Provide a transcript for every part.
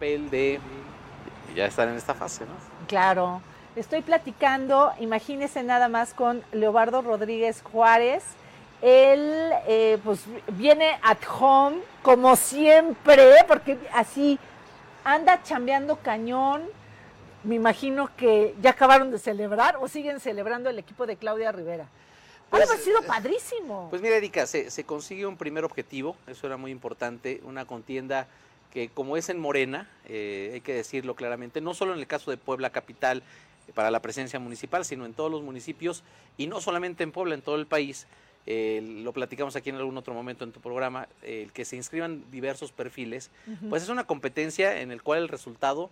papel de ya estar en esta fase, ¿no? Claro. Estoy platicando, imagínese nada más con Leobardo Rodríguez Juárez. Él eh, pues viene at home como siempre, porque así anda chambeando cañón. Me imagino que ya acabaron de celebrar o siguen celebrando el equipo de Claudia Rivera. Pues, ha sido padrísimo. Pues mira, Erika, se, se consigue un primer objetivo, eso era muy importante, una contienda que como es en Morena, eh, hay que decirlo claramente, no solo en el caso de Puebla Capital eh, para la presencia municipal, sino en todos los municipios y no solamente en Puebla, en todo el país. Eh, lo platicamos aquí en algún otro momento en tu programa, el que se inscriban diversos perfiles, pues es una competencia en el cual el resultado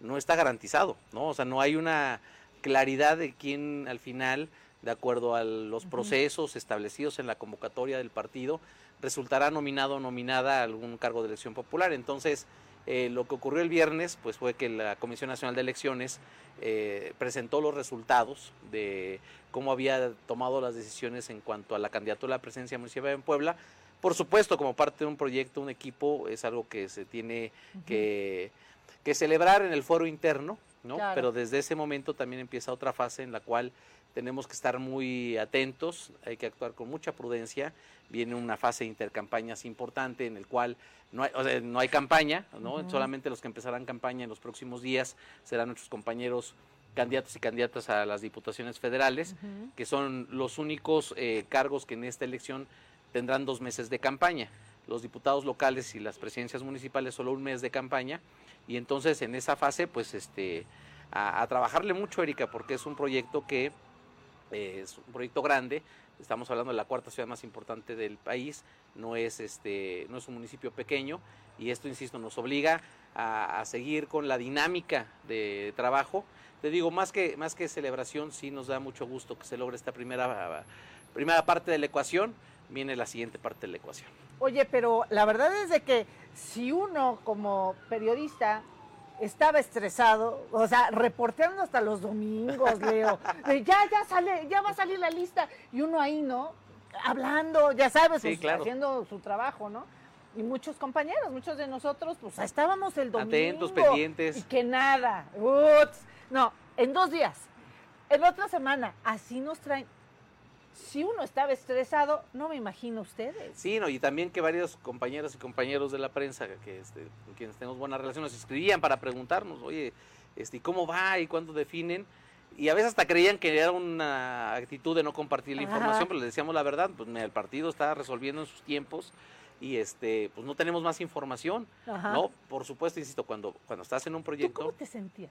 no está garantizado, ¿no? O sea, no hay una claridad de quién al final, de acuerdo a los procesos establecidos en la convocatoria del partido, resultará nominado o nominada a algún cargo de elección popular. Entonces, eh, lo que ocurrió el viernes pues fue que la Comisión Nacional de Elecciones eh, presentó los resultados de cómo había tomado las decisiones en cuanto a la candidatura a la presidencia municipal en Puebla. Por supuesto, como parte de un proyecto, un equipo, es algo que se tiene que, celebrar en el foro interno, ¿no? Pero desde ese momento también empieza otra fase en la cual tenemos que estar muy atentos, hay que actuar con mucha prudencia. Viene una fase de intercampañas importante en el cual no hay, no hay campaña, ¿no? solamente los que empezarán campaña en los próximos días serán nuestros compañeros candidatos y candidatas a las diputaciones federales, que son los únicos eh, cargos que en esta elección tendrán dos meses de campaña. Los diputados locales y las presidencias municipales solo un mes de campaña. Y entonces en esa fase, pues este, a trabajarle mucho, Erika, porque es un proyecto que es un proyecto grande, estamos hablando de la cuarta ciudad más importante del país, no es, este, no es un municipio pequeño y esto, insisto, nos obliga a, seguir con la dinámica de trabajo. Te digo, más que, más que celebración, sí nos da mucho gusto que se logre esta primera, primera parte de la ecuación, viene la siguiente parte de la ecuación. Oye, pero la verdad es de que si uno como periodista estaba estresado, o sea, reporteando hasta los domingos, Leo. ya, ya sale, ya va a salir la lista. Y uno ahí, ¿no? Hablando, ya sabes, pues, haciendo su trabajo, ¿no? Y muchos compañeros, muchos de nosotros, pues estábamos el domingo. Atentos, pendientes. Y que nada. no, en dos días. En otra semana, así nos traen si uno estaba estresado, no me imagino ustedes. Sí, no, y también que varios compañeros y compañeros de la prensa que este, con quienes tenemos buenas relaciones escribían para preguntarnos, oye, este, ¿cómo va y cuándo definen? Y a veces hasta creían que era una actitud de no compartir la información, pero les decíamos la verdad, pues el partido está resolviendo en sus tiempos y este pues no tenemos más información, ¿no? Por supuesto, insisto, cuando cuando estás en un proyecto ¿Tú ¿Cómo te sentías?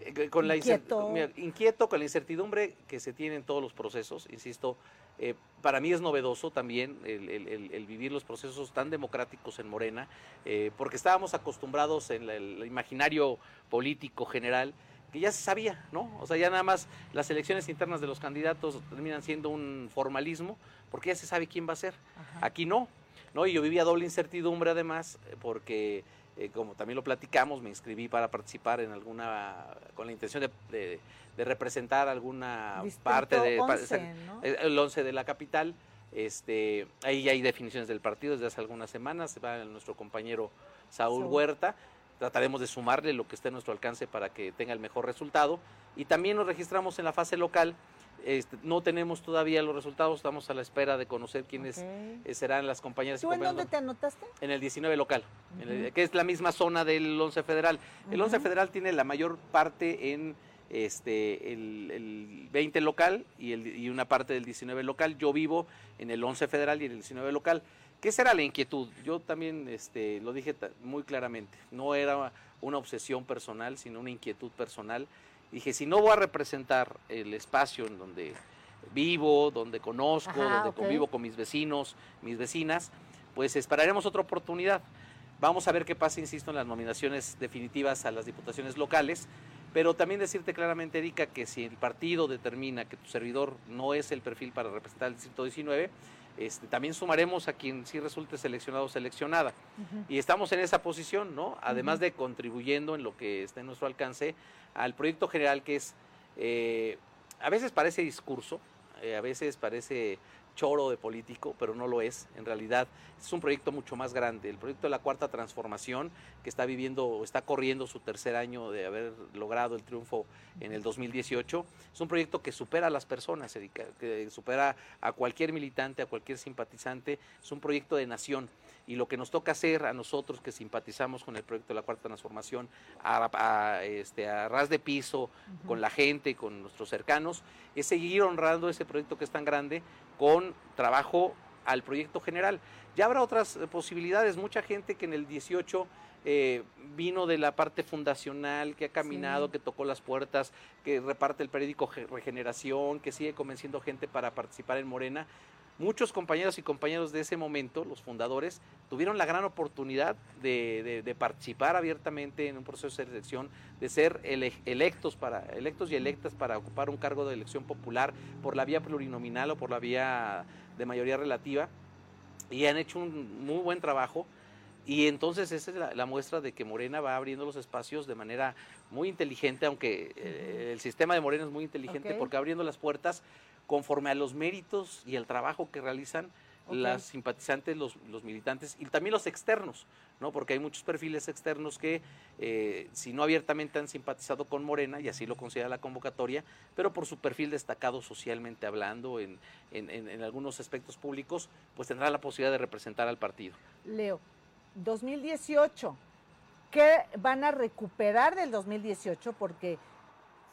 Eh, con inquieto. La inquieto con la incertidumbre que se tiene en todos los procesos, insisto, eh, para mí es novedoso también el, vivir los procesos tan democráticos en Morena, eh, porque estábamos acostumbrados en el imaginario político general que ya se sabía, ¿no? O sea, ya nada más las elecciones internas de los candidatos terminan siendo un formalismo, porque ya se sabe quién va a ser. Aquí no, ¿no? Y yo vivía doble incertidumbre además, porque eh, como también lo platicamos, me inscribí para participar en alguna, con la intención de, representar alguna parte de el 11 de la capital. Este, ahí ya hay definiciones del partido desde hace algunas semanas, va nuestro compañero Saúl Huerta, trataremos de sumarle lo que esté a nuestro alcance para que tenga el mejor resultado. Y también nos registramos en la fase local este, no tenemos todavía los resultados, estamos a la espera de conocer quiénes eh, serán las compañeras. ¿Tú en dónde te anotaste? En el 19 local, que es la misma zona del 11 federal. El 11 federal tiene la mayor parte en este el, 20 local y, el, y una parte del 19 local. Yo vivo en el 11 federal y en el 19 local. ¿Qué será la inquietud? Yo también este, lo dije muy claramente. No era una obsesión personal, sino una inquietud personal Dije, si no voy a representar el espacio en donde vivo, donde conozco, donde convivo con mis vecinos, mis vecinas, pues esperaremos otra oportunidad. Vamos a ver qué pasa, insisto, en las nominaciones definitivas a las diputaciones locales, pero también decirte claramente, Erika, que si el partido determina que tu servidor no es el perfil para representar el distrito 19, este, también sumaremos a quien sí resulte seleccionado o seleccionada. Y estamos en esa posición, ¿no? Además de contribuyendo en lo que está en nuestro alcance al proyecto general que es, eh, a veces parece discurso, eh, a veces parece choro de político, pero no lo es. En realidad es un proyecto mucho más grande. El proyecto de la Cuarta Transformación, que está viviendo, está corriendo su tercer año de haber logrado el triunfo en el 2018, es un proyecto que supera a las personas, que supera a cualquier militante, a cualquier simpatizante. Es un proyecto de nación y lo que nos toca hacer a nosotros que simpatizamos con el proyecto de la Cuarta Transformación a, este, a ras de piso, con la gente, con nuestros cercanos, es seguir honrando ese proyecto que es tan grande con trabajo al proyecto general. Ya habrá otras eh, posibilidades, mucha gente que en el 18 eh, vino de la parte fundacional, que ha caminado, que tocó las puertas, que reparte el periódico Regeneración, que sigue convenciendo gente para participar en Morena, muchos compañeros y compañeros de ese momento, los fundadores, tuvieron la gran oportunidad de, participar abiertamente en un proceso de selección, de ser electos, para, electos y electas para ocupar un cargo de elección popular por la vía plurinominal o por la vía de mayoría relativa, y han hecho un muy buen trabajo. Y entonces esa es la, muestra de que Morena va abriendo los espacios de manera muy inteligente, aunque eh, el sistema de Morena es muy inteligente porque abriendo las puertas conforme a los méritos y el trabajo que realizan las simpatizantes, los, militantes y también los externos, ¿no? Porque hay muchos perfiles externos que, eh, si no abiertamente han simpatizado con Morena, y así lo considera la convocatoria, pero por su perfil destacado socialmente hablando en, en algunos aspectos públicos, pues tendrá la posibilidad de representar al partido. Leo, 2018, ¿qué van a recuperar del 2018? Porque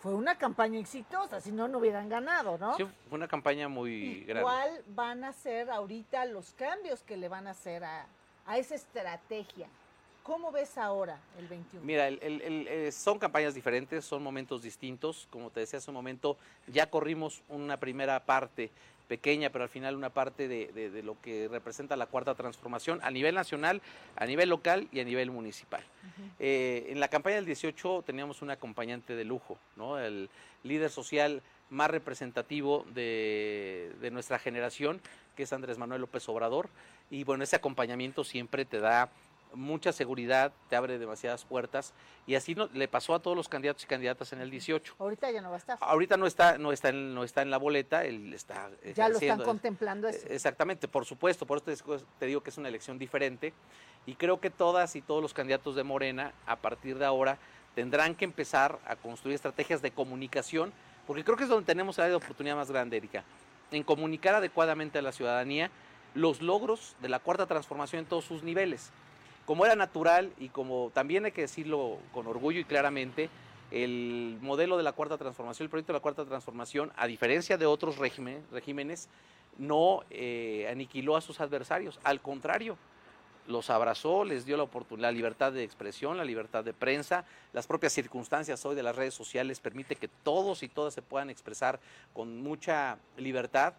fue una campaña exitosa, si no, no hubieran ganado, ¿no? Sí, fue una campaña muy grande. ¿Cuál van a ser ahorita los cambios que le van a hacer a, esa estrategia? ¿Cómo ves ahora el 21? Mira, el, son campañas diferentes, son momentos distintos. Como te decía hace un momento, ya corrimos una primera parte pequeña, pero al final una parte de, lo que representa la cuarta transformación a nivel nacional, a nivel local y a nivel municipal. Eh, en la campaña del 18 teníamos un acompañante de lujo, ¿no? el líder social más representativo de, de nuestra generación, que es Andrés Manuel López Obrador, y bueno, ese acompañamiento siempre te da mucha seguridad, te abre demasiadas puertas y así no, le pasó a todos los candidatos y candidatas en el 18. Ahorita ya no va a estar. Ahorita no está, no está, en, no está en la boleta, él está. Ya lo están contemplando eso. Exactamente, por supuesto, por eso te, digo que es una elección diferente y creo que todas y todos los candidatos de Morena a partir de ahora tendrán que empezar a construir estrategias de comunicación, porque creo que es donde tenemos la oportunidad más grande, Erika, en comunicar adecuadamente a la ciudadanía los logros de la cuarta transformación en todos sus niveles como era natural y como también hay que decirlo con orgullo y claramente, el modelo de la cuarta transformación, el proyecto de la cuarta transformación, a diferencia de otros regímenes, no eh, aniquiló a sus adversarios, al contrario, los abrazó, les dio la oportunidad, la libertad de expresión, la libertad de prensa, las propias circunstancias hoy de las redes sociales permite que todos y todas se puedan expresar con mucha libertad.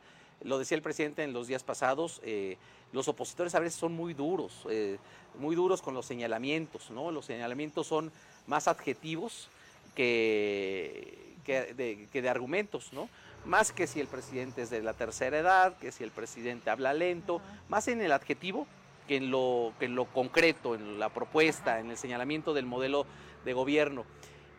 Lo decía el presidente en los días pasados, eh, los opositores a veces son muy duros, eh, muy duros con los señalamientos, ¿no? Los señalamientos son más adjetivos que, que, de, argumentos, ¿no? Más que si el presidente es de la tercera edad, que si el presidente habla lento, más en el adjetivo que en lo, que en lo concreto, en la propuesta, en el señalamiento del modelo de gobierno.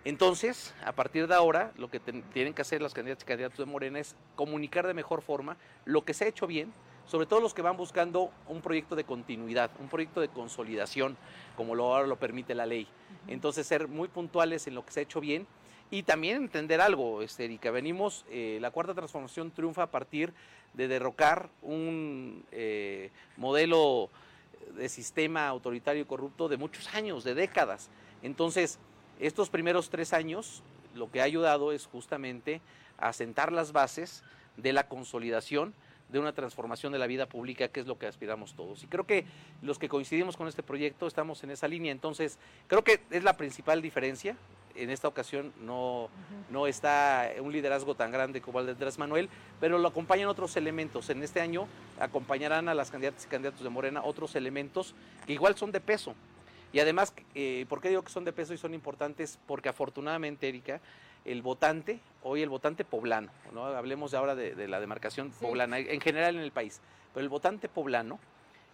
Entonces, a partir de ahora, lo que tienen que hacer las candidatas y candidatos de Morena es comunicar de mejor forma lo que se ha hecho bien, sobre todo los que van buscando un proyecto de continuidad, un proyecto de consolidación, como lo, ahora lo permite la ley. Entonces, ser muy puntuales en lo que se ha hecho bien y también entender algo, este, Erika. Venimos, eh, la cuarta transformación triunfa a partir de derrocar un eh, modelo de sistema autoritario y corrupto de muchos años, de décadas. Entonces, estos primeros tres años lo que ha ayudado es justamente a sentar las bases de la consolidación de una transformación de la vida pública, que es lo que aspiramos todos. Y creo que los que coincidimos con este proyecto estamos en esa línea. Entonces, creo que es la principal diferencia. En esta ocasión no, no está un liderazgo tan grande como el de Andrés Manuel, pero lo acompañan otros elementos. En este año acompañarán a las candidatas y candidatos de Morena otros elementos que igual son de peso. Y además, eh, ¿por qué digo que son de peso y son importantes? Porque afortunadamente, Erika, el votante, hoy el votante poblano, ¿no? hablemos ahora de, la demarcación poblana, en general en el país, pero el votante poblano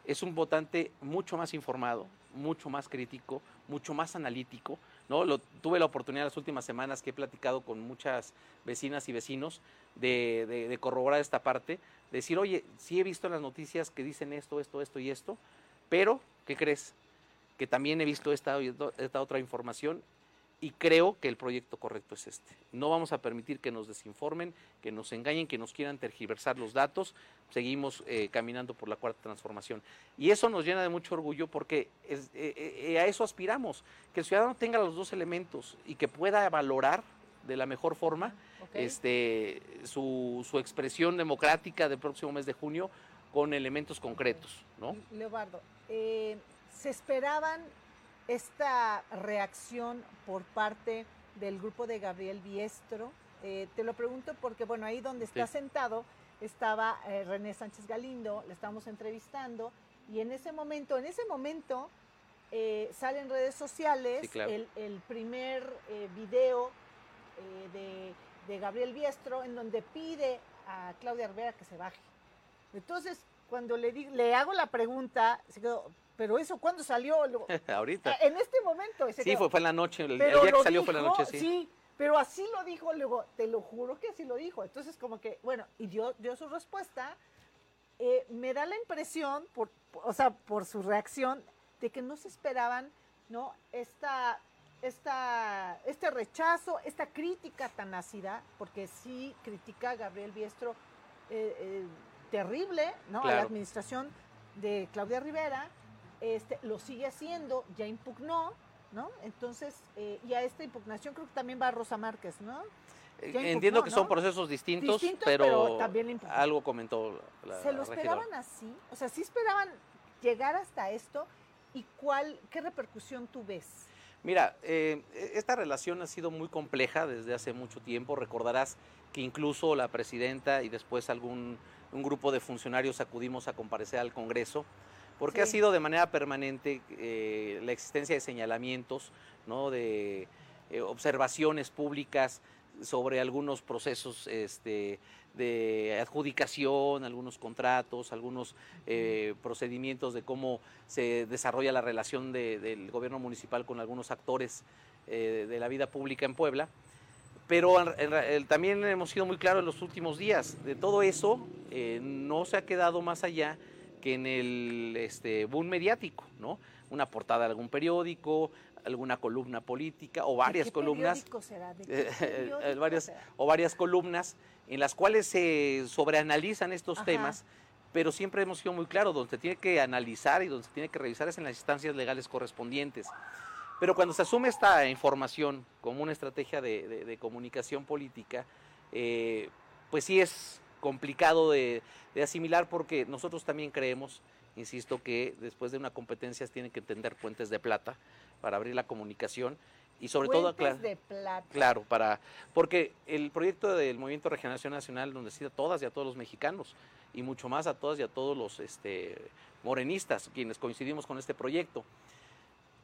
es un votante mucho más informado, mucho más crítico, mucho más analítico, ¿no? Lo, tuve la oportunidad las últimas semanas que he platicado con muchas vecinas y vecinos de, de, corroborar esta parte, decir, oye, sí he visto en las noticias que dicen esto, esto, esto y esto, pero, ¿qué crees? Que también he visto esta, esta otra información y creo que el proyecto correcto es este. No vamos a permitir que nos desinformen, que nos engañen, que nos quieran tergiversar los datos. Seguimos eh, caminando por la cuarta transformación. Y eso nos llena de mucho orgullo porque eh, eh, a eso aspiramos, que el ciudadano tenga los dos elementos y que pueda valorar de la mejor forma este, su, su, expresión democrática del próximo mes de junio con elementos concretos. ¿no? Leobardo, ¿se esperaban esta reacción por parte del grupo de Gabriel Biestro. Eh, te lo pregunto porque, bueno, ahí donde está sentado estaba eh, René Sánchez Galindo, le estamos entrevistando, y en ese momento, en ese momento, eh, sale en redes sociales el, primer video de, de, Gabriel Biestro en donde pide a Claudia Rivera que se baje. Entonces, cuando le, le hago la pregunta, se quedó, pero eso, ¿cuándo salió? Ahorita. En este momento. Sí, fue, fue, en la noche, el, día que salió fue en la noche, sí. Sí, pero así lo dijo, luego, te lo juro que así lo dijo. Entonces, como que, bueno, y dio, dio su respuesta. Eh, me da la impresión, por, o sea, por su reacción, de que no se esperaban, ¿no? Esta, esta, este rechazo, esta crítica tan ácida, porque sí critica a Gabriel Biestro eh, eh, terrible, ¿no? A la administración de Claudia Rivera este, lo sigue haciendo, ya impugnó, ¿no? Entonces, eh, y a esta impugnación creo que también va Rosa Márquez, ¿no? Eh, entiendo que son procesos distintos, pero, también algo comentó la ¿Se lo esperaban así? O sea, ¿sí esperaban llegar hasta esto? ¿Y cuál, qué repercusión tú ves? Mira, eh, esta relación ha sido muy compleja desde hace mucho tiempo. Recordarás que incluso la presidenta y después algún un grupo de funcionarios acudimos a comparecer al Congreso porque ha sido de manera permanente eh, la existencia de señalamientos, ¿no? de eh, observaciones públicas sobre algunos procesos este, de adjudicación, algunos contratos, algunos eh, procedimientos de cómo se desarrolla la relación del gobierno municipal con algunos actores de la vida pública en Puebla. Pero también hemos sido muy claros en los últimos días, de todo eso no se ha quedado más allá que en el este, boom mediático, ¿no? Una portada de algún periódico, alguna columna política o varias qué columnas. Será? ¿De qué eh, varias, o varias columnas en las cuales se sobreanalizan estos temas, pero siempre hemos sido muy claros, donde se tiene que analizar y donde se tiene que revisar es en las instancias legales correspondientes. Pero cuando se asume esta información como una estrategia de, comunicación política, eh, pues sí es complicado de, asimilar porque nosotros también creemos, insisto, que después de una competencia tienen que entender puentes de plata para abrir la comunicación y sobre todo claro, de plata. claro para porque el proyecto del Movimiento Regeneración Nacional nos decide a todas y a todos los mexicanos y mucho más a todas y a todos los este, morenistas quienes coincidimos con este proyecto.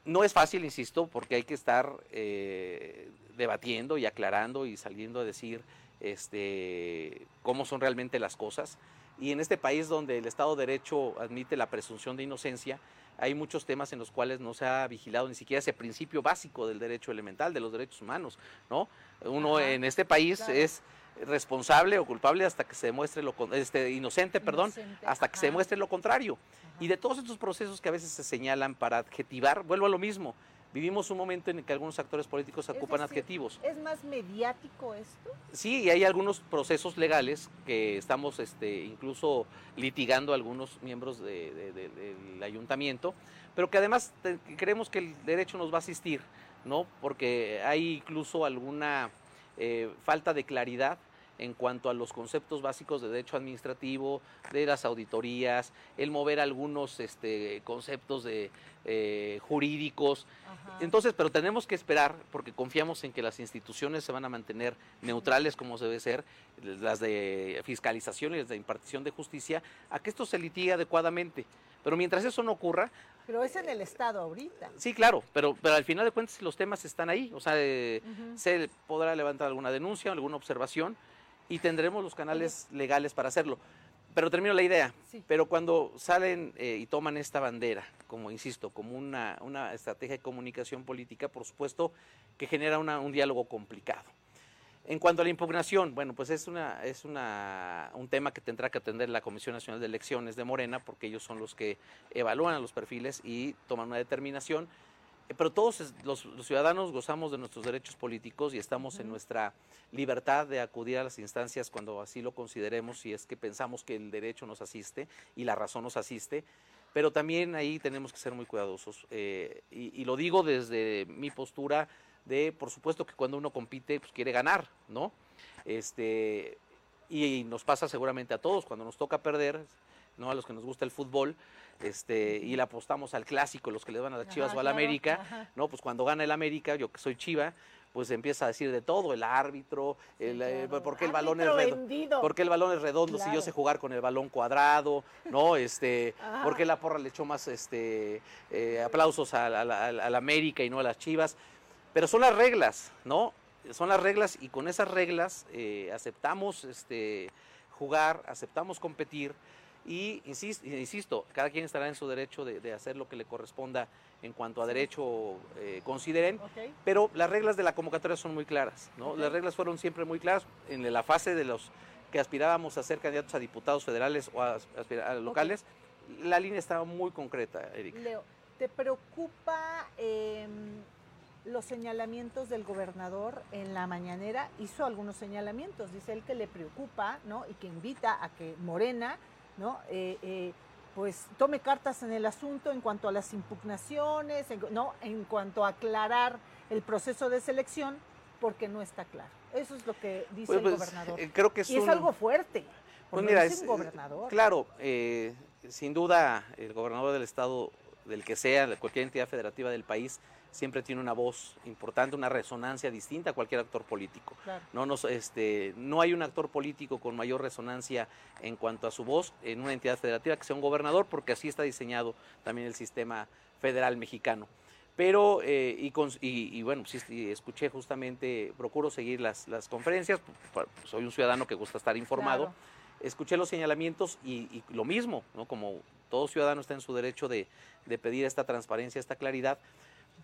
No es fácil, insisto, porque hay que estar eh, debatiendo y aclarando y saliendo a decir este, cómo son realmente las cosas. Y en este país donde el Estado de Derecho admite la presunción de inocencia, hay muchos temas en los cuales no se ha vigilado ni siquiera ese principio básico del derecho elemental, de los derechos humanos, ¿no? Uno en este país es responsable o culpable hasta que se demuestre lo este, inocente, perdón, hasta que se demuestre lo contrario. Y de todos estos procesos que a veces se señalan para adjetivar, vuelvo a lo mismo, Vivimos un momento en el que algunos actores políticos ocupan adjetivos. ¿Es más mediático esto? Sí, y hay algunos procesos legales que estamos este, incluso litigando algunos miembros del ayuntamiento, pero que además creemos que el derecho nos va a asistir, ¿no? Porque hay incluso alguna eh, falta de claridad en cuanto a los conceptos básicos de derecho administrativo, de las auditorías, el mover algunos este, conceptos de, eh, jurídicos. Entonces, pero tenemos que esperar, porque confiamos en que las instituciones se van a mantener neutrales como debe ser, las de fiscalización y las de impartición de justicia, a que esto se litigue adecuadamente. Pero mientras eso no ocurra... Pero es en el Estado ahorita. Sí, claro, pero, pero al final de cuentas los temas están ahí. O sea, eh, se podrá levantar alguna denuncia, alguna observación, y tendremos los canales legales para hacerlo. Pero termino la idea. Sí. Pero cuando salen eh, y toman esta bandera, como insisto, como una, una estrategia de comunicación política, por supuesto que genera una- un diálogo complicado. En cuanto a la impugnación, bueno, pues es, una, es una, un tema que tendrá que atender la Comisión Nacional de Elecciones de Morena, porque ellos son los que evalúan a los perfiles y toman una determinación. Pero todos los, los ciudadanos gozamos de nuestros derechos políticos y estamos en nuestra libertad de acudir a las instancias cuando así lo consideremos, si es que pensamos que el derecho nos asiste y la razón nos asiste. Pero también ahí tenemos que ser muy cuidadosos. eh, y, y lo digo desde mi postura de, por supuesto que cuando uno compite, pues quiere ganar, ¿no? Este, y nos pasa seguramente a todos, cuando nos toca perder, ¿no? A los que nos gusta el fútbol, este, y le apostamos al clásico, los que le van a las Chivas Ajá, o al claro, América, ajá. ¿no? Pues cuando gana el América, yo que soy Chiva, pues empieza a decir de todo, el árbitro, el, eh, claro. por qué el balón es redondo. vendido. ¿Por qué el balón es redondo si yo sé jugar con el balón cuadrado? ¿No? Este, Ajá. ¿Por qué la porra le echó más este, eh, aplausos a la, a la- a la América y no a las Chivas? Pero son las reglas, ¿no? Son las reglas y con esas reglas eh, aceptamos este, jugar, aceptamos competir y insisto, insisto, cada quien estará en su derecho de, de hacer lo que le corresponda en cuanto a derecho eh, consideren. Pero las reglas de la convocatoria son muy claras, ¿no? Las reglas fueron siempre muy claras en la fase de los que aspirábamos a ser candidatos a diputados federales o a locales. La línea estaba muy concreta, Erika. Leo, ¿te preocupa em, los señalamientos del gobernador en la mañanera? Hizo algunos señalamientos, dice él que le preocupa, ¿no? Y que invita a que Morena, ¿no? Eh, eh, pues tome cartas en el asunto en cuanto a las impugnaciones, en, no, en cuanto a aclarar el proceso de selección, porque no está claro. Eso es lo que dice Pues, el pues, gobernador. eh, creo que es y es algo fuerte. Pues porque mira, es un gobernador. Claro, eh, sin duda el gobernador del estado, del que sea, de cualquier entidad federativa del país, siempre tiene una voz importante, una resonancia distinta a cualquier actor político. Claro. No, nos, este, no hay un actor político con mayor resonancia en cuanto a su voz en una entidad federativa que sea un gobernador, porque así está diseñado también el sistema federal mexicano. Pero, eh, y, cons- y- y bueno, sí, sí, escuché justamente, procuro seguir las, las conferencias, p- p- soy un ciudadano que gusta estar informado, Claro. escuché los señalamientos y, y lo mismo, ¿no? como todo ciudadano está en su derecho de, de pedir esta transparencia, esta claridad,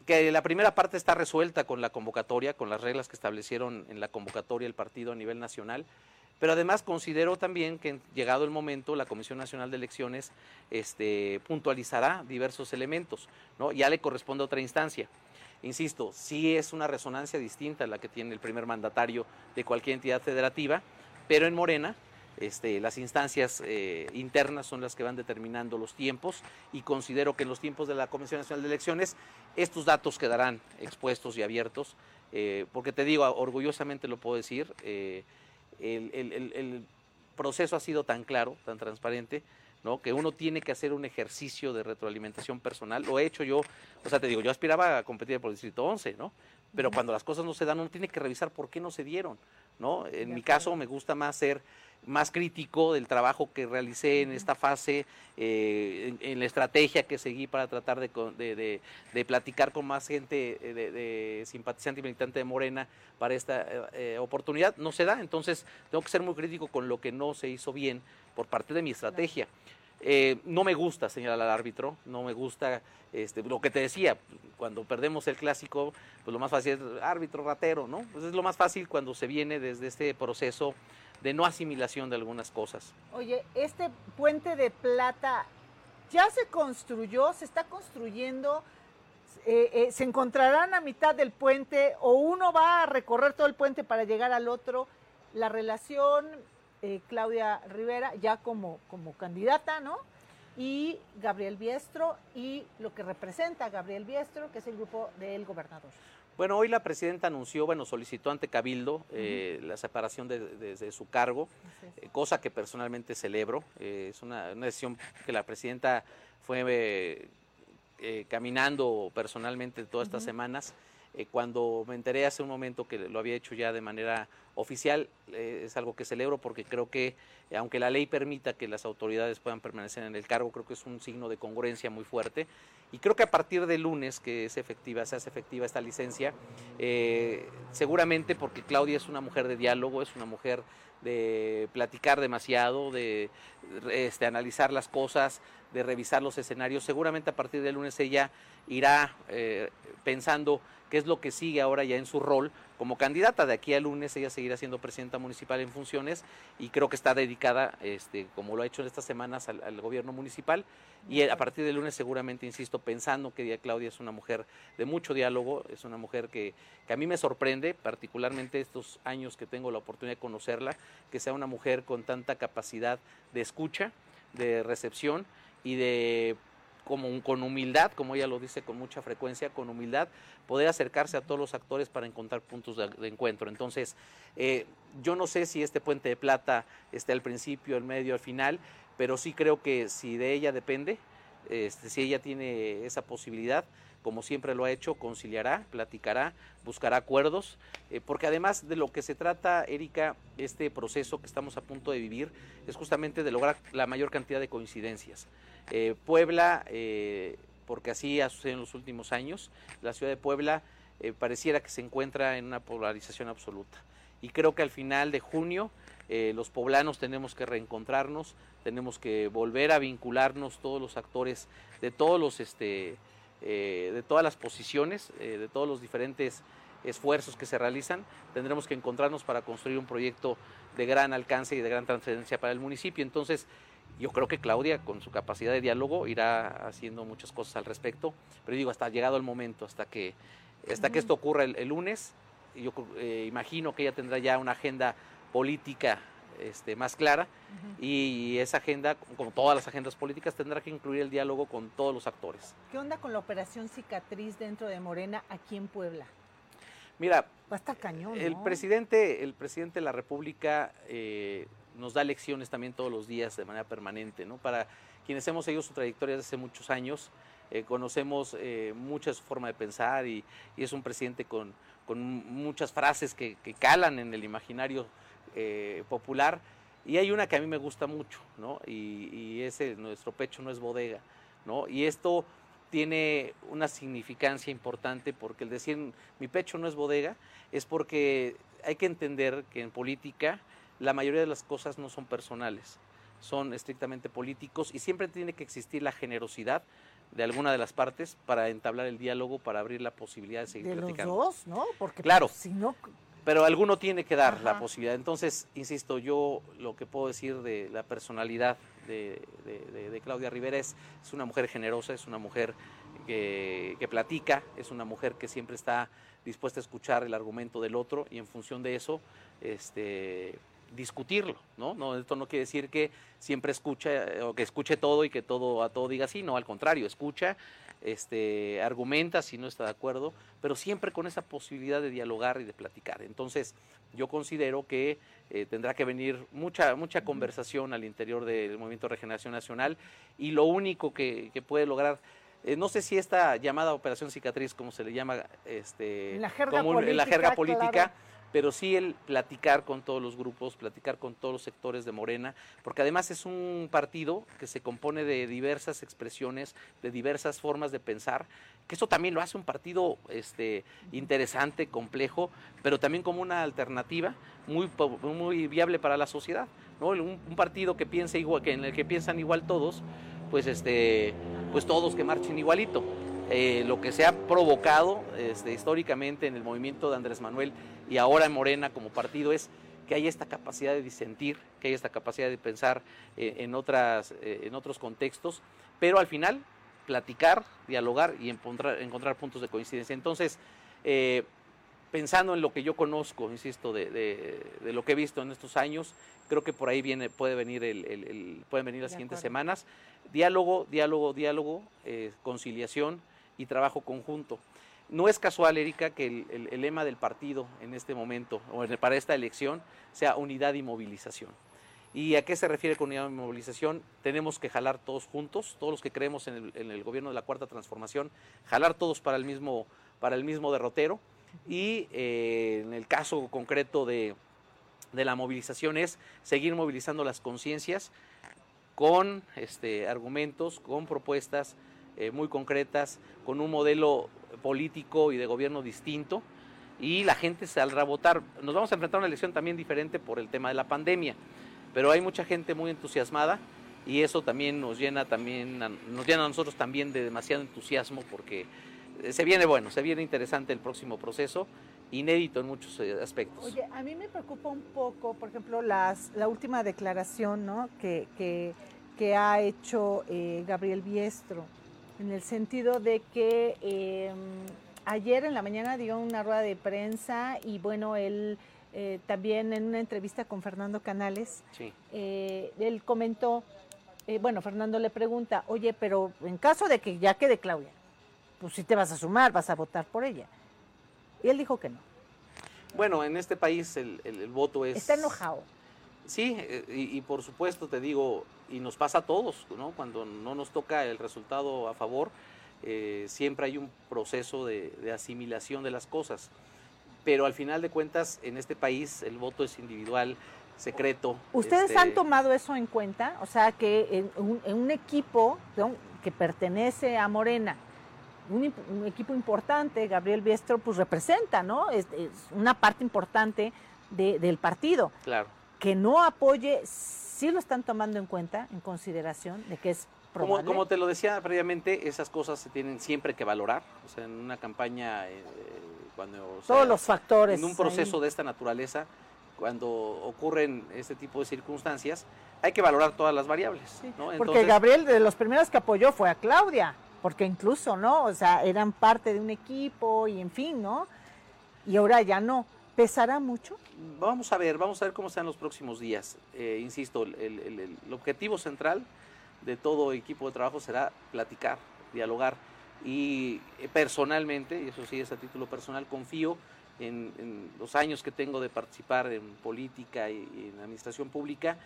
que la primera parte está resuelta con la convocatoria, con las reglas que establecieron en la convocatoria el partido a nivel nacional, pero además considero también que llegado el momento la Comisión Nacional de Elecciones este, puntualizará diversos elementos, ¿no? ya le corresponde a otra instancia. Insisto, sí es una resonancia distinta la que tiene el primer mandatario de cualquier entidad federativa, pero en Morena este, las instancias eh, internas son las que van determinando los tiempos y considero que en los tiempos de la Comisión Nacional de Elecciones estos datos quedarán expuestos y abiertos, eh, porque te digo, orgullosamente lo puedo decir, eh, el, el- el- el proceso ha sido tan claro, tan transparente, ¿no? que uno tiene que hacer un ejercicio de retroalimentación personal. Lo he hecho yo, o sea, te digo, yo aspiraba a competir por el Distrito 11, ¿no? Pero cuando las cosas no se dan, uno tiene que revisar por qué no se dieron, ¿no? En mi caso me gusta más ser más crítico del trabajo que realicé en esta fase, eh, en, en la estrategia que seguí para tratar de, de- de- de platicar con más gente eh, de, simpatizante y militante de Morena para esta eh, eh, oportunidad. No se da, entonces tengo que ser muy crítico con lo que no se hizo bien por parte de mi estrategia. Eh, no me gusta señalar al árbitro, no me gusta este, lo que te decía, cuando perdemos el clásico, pues lo más fácil es árbitro ratero, ¿no? Pues es lo más fácil cuando se viene desde este proceso de no asimilación de algunas cosas. Oye, este puente de plata ya se construyó, se está construyendo, eh, eh, se encontrarán a mitad del puente o uno va a recorrer todo el puente para llegar al otro. La relación eh, Claudia Rivera ya como, como candidata, ¿no? Y Gabriel Biestro y lo que representa Gabriel Biestro, que es el grupo del gobernador. Bueno, hoy la presidenta anunció, bueno, solicitó ante Cabildo eh, la separación de, de- de su cargo, eh, cosa que personalmente celebro. Eh, es una, una decisión que la presidenta fue caminando personalmente todas estas semanas. Eh, cuando me enteré hace un momento que lo había hecho ya de manera oficial, eh, es algo que celebro porque creo que, eh, aunque la ley permita que las autoridades puedan permanecer en el cargo, creo que es un signo de congruencia muy fuerte. Y creo que a partir del lunes que es efectiva, se hace efectiva esta licencia, seguramente porque Claudia es una mujer de diálogo, es una mujer de platicar demasiado, de este, analizar las cosas, de revisar los escenarios. Seguramente a partir del lunes ella irá pensando qué es lo que sigue ahora ya en su rol como candidata. De aquí al lunes ella seguirá siendo presidenta municipal en funciones y creo que está dedicada, este, como lo ha hecho en estas semanas, al, gobierno municipal. Y a partir del lunes seguramente, insisto, pensando que Claudia es una mujer de mucho diálogo, es una mujer que, que a mí me sorprende, particularmente estos años que tengo la oportunidad de conocerla, que sea una mujer con tanta capacidad de escucha, de recepción y de como con humildad, como ella lo dice con mucha frecuencia, con humildad, poder acercarse a todos los actores para encontrar puntos de, encuentro. Entonces, eh, yo no sé si este puente de plata esté al principio, al medio, al final, pero sí creo que si de ella depende, este, si ella tiene esa posibilidad, como siempre lo ha hecho, conciliará, platicará, buscará acuerdos, eh, porque además de lo que se trata, Erika, este proceso que estamos a punto de vivir es justamente de lograr la mayor cantidad de coincidencias. Eh, Puebla, eh, porque así ha sucedido en los últimos años, la ciudad de Puebla pareciera que se encuentra en una polarización absoluta. Y creo que al final de junio los poblanos tenemos que reencontrarnos, tenemos que volver a vincularnos todos los actores de todos los este, eh, de todas las posiciones, eh, de todos los diferentes esfuerzos que se realizan, tendremos que encontrarnos para construir un proyecto de gran alcance y de gran trascendencia para el municipio. Entonces, yo creo que Claudia, con su capacidad de diálogo, irá haciendo muchas cosas al respecto, pero digo, hasta llegado el momento, hasta que, hasta que esto ocurra el, lunes, yo eh, imagino que ella tendrá ya una agenda política este, más clara y esa agenda, como todas las agendas políticas, tendrá que incluir el diálogo con todos los actores. ¿Qué onda con la operación cicatriz dentro de Morena aquí en Puebla? Mira, va a estar cañón. El presidente, el presidente de la República eh, nos da lecciones también todos los días de manera permanente, ¿no? Para quienes hemos seguido su trayectoria desde hace muchos años, eh, conocemos eh, mucha su forma de pensar y, es un presidente con, muchas frases que, calan en el imaginario eh, popular. Y hay una que a mí me gusta mucho, ¿no? Y, ese, nuestro pecho no es bodega, ¿no? Y esto tiene una significancia importante porque el decir mi pecho no es bodega es porque hay que entender que en política la mayoría de las cosas no son personales, son estrictamente políticos y siempre tiene que existir la generosidad de alguna de las partes para entablar el diálogo, para abrir la posibilidad de seguir de platicando. Los dos, ¿no? Porque claro. Pues, si no pero alguno tiene que dar la posibilidad. Entonces, insisto, yo lo que puedo decir de la personalidad de, Claudia Rivera es, es, una mujer generosa, es una mujer que, platica, es una mujer que siempre está dispuesta a escuchar el argumento del otro y en función de eso, este discutirlo, ¿no? ¿no? Esto no quiere decir que siempre escuche o que escuche todo y que todo a todo diga sí, no, al contrario, escucha, este, argumenta si no está de acuerdo, pero siempre con esa posibilidad de dialogar y de platicar. Entonces, yo considero que eh, tendrá que venir mucha, mucha conversación al interior del Movimiento de Regeneración Nacional y lo único que, puede lograr eh, no sé si esta llamada operación cicatriz, como se le llama este, en la jerga política, la jerga política pero sí el platicar con todos los grupos, platicar con todos los sectores de Morena, porque además es un partido que se compone de diversas expresiones, de diversas formas de pensar, que eso también lo hace un partido este, interesante, complejo, pero también como una alternativa muy, muy viable para la sociedad. ¿no? Un, partido que piensa igual, que en el que piensan igual todos, pues este, pues todos que marchen igualito. Eh, lo que se ha provocado este, históricamente en el movimiento de Andrés Manuel y ahora en Morena como partido es que hay esta capacidad de disentir, que hay esta capacidad de pensar eh, en, otras, eh, en otros contextos, pero al final platicar, dialogar y encontrar, encontrar puntos de coincidencia. Entonces, pensando en lo que yo conozco, insisto, de, lo que he visto en estos años, creo que por ahí viene, puede venir el, pueden venir las siguientes semanas. Diálogo, diálogo, diálogo, conciliación, y trabajo conjunto. No es casual, Erika, que el, lema del partido en este momento, o para esta elección, sea unidad y movilización. ¿Y a qué se refiere con unidad y movilización? Tenemos que jalar todos juntos, todos los que creemos en el, gobierno de la Cuarta Transformación, jalar todos para el mismo para el mismo derrotero. Y eh, en el caso concreto de, de la movilización es seguir movilizando las conciencias con este, argumentos, con propuestas eh, muy concretas, con un modelo político y de gobierno distinto y la gente saldrá a votar. Nos vamos a enfrentar a una elección también diferente por el tema de la pandemia, pero hay mucha gente muy entusiasmada y eso también nos llena también nos llena a nosotros también de demasiado entusiasmo porque eh, se viene bueno, se viene interesante el próximo proceso, inédito en muchos eh, aspectos. Oye, a mí me preocupa un poco, por ejemplo, las, la última declaración ¿no? que, que, ha hecho Gabriel Biestro, en el sentido de que em, ayer en la mañana dio una rueda de prensa y bueno, él también en una entrevista con Fernando Canales, él comentó, bueno, Fernando le pregunta, oye, pero en caso de que ya quede Claudia, pues si te vas a sumar, vas a votar por ella. Y él dijo que no. Bueno, en este país el, voto es... Está enojado. Sí, eh, y, por supuesto te digo, y nos pasa a todos, ¿no? Cuando no nos toca el resultado a favor, eh, siempre hay un proceso de, asimilación de las cosas. Pero al final de cuentas, en este país el voto es individual, secreto. ¿Ustedes este han tomado eso en cuenta? O sea, que en un, en un equipo que pertenece a Morena, un, equipo importante, Gabriel Biestro, pues representa, ¿no? Es, una parte importante del partido. Claro. Que no apoye, sí lo están tomando en cuenta, en consideración, de que es probable. Como, te lo decía previamente, esas cosas se tienen siempre que valorar. O sea, en una campaña, eh, cuando. Todos los factores. En un proceso de esta naturaleza, cuando ocurren este tipo de circunstancias, hay que valorar todas las variables. porque Gabriel, de los primeros que apoyó fue a Claudia porque incluso, ¿no? O sea, eran parte de un equipo y en fin, ¿no? Y ahora ya no. ¿Pesará mucho? Vamos a ver, vamos a ver cómo están los próximos días. Eh, insisto, el, el, objetivo central de todo equipo de trabajo será platicar, dialogar. Y eh, personalmente, y eso sí es a título personal, confío en, los años que tengo de participar en política y en administración pública,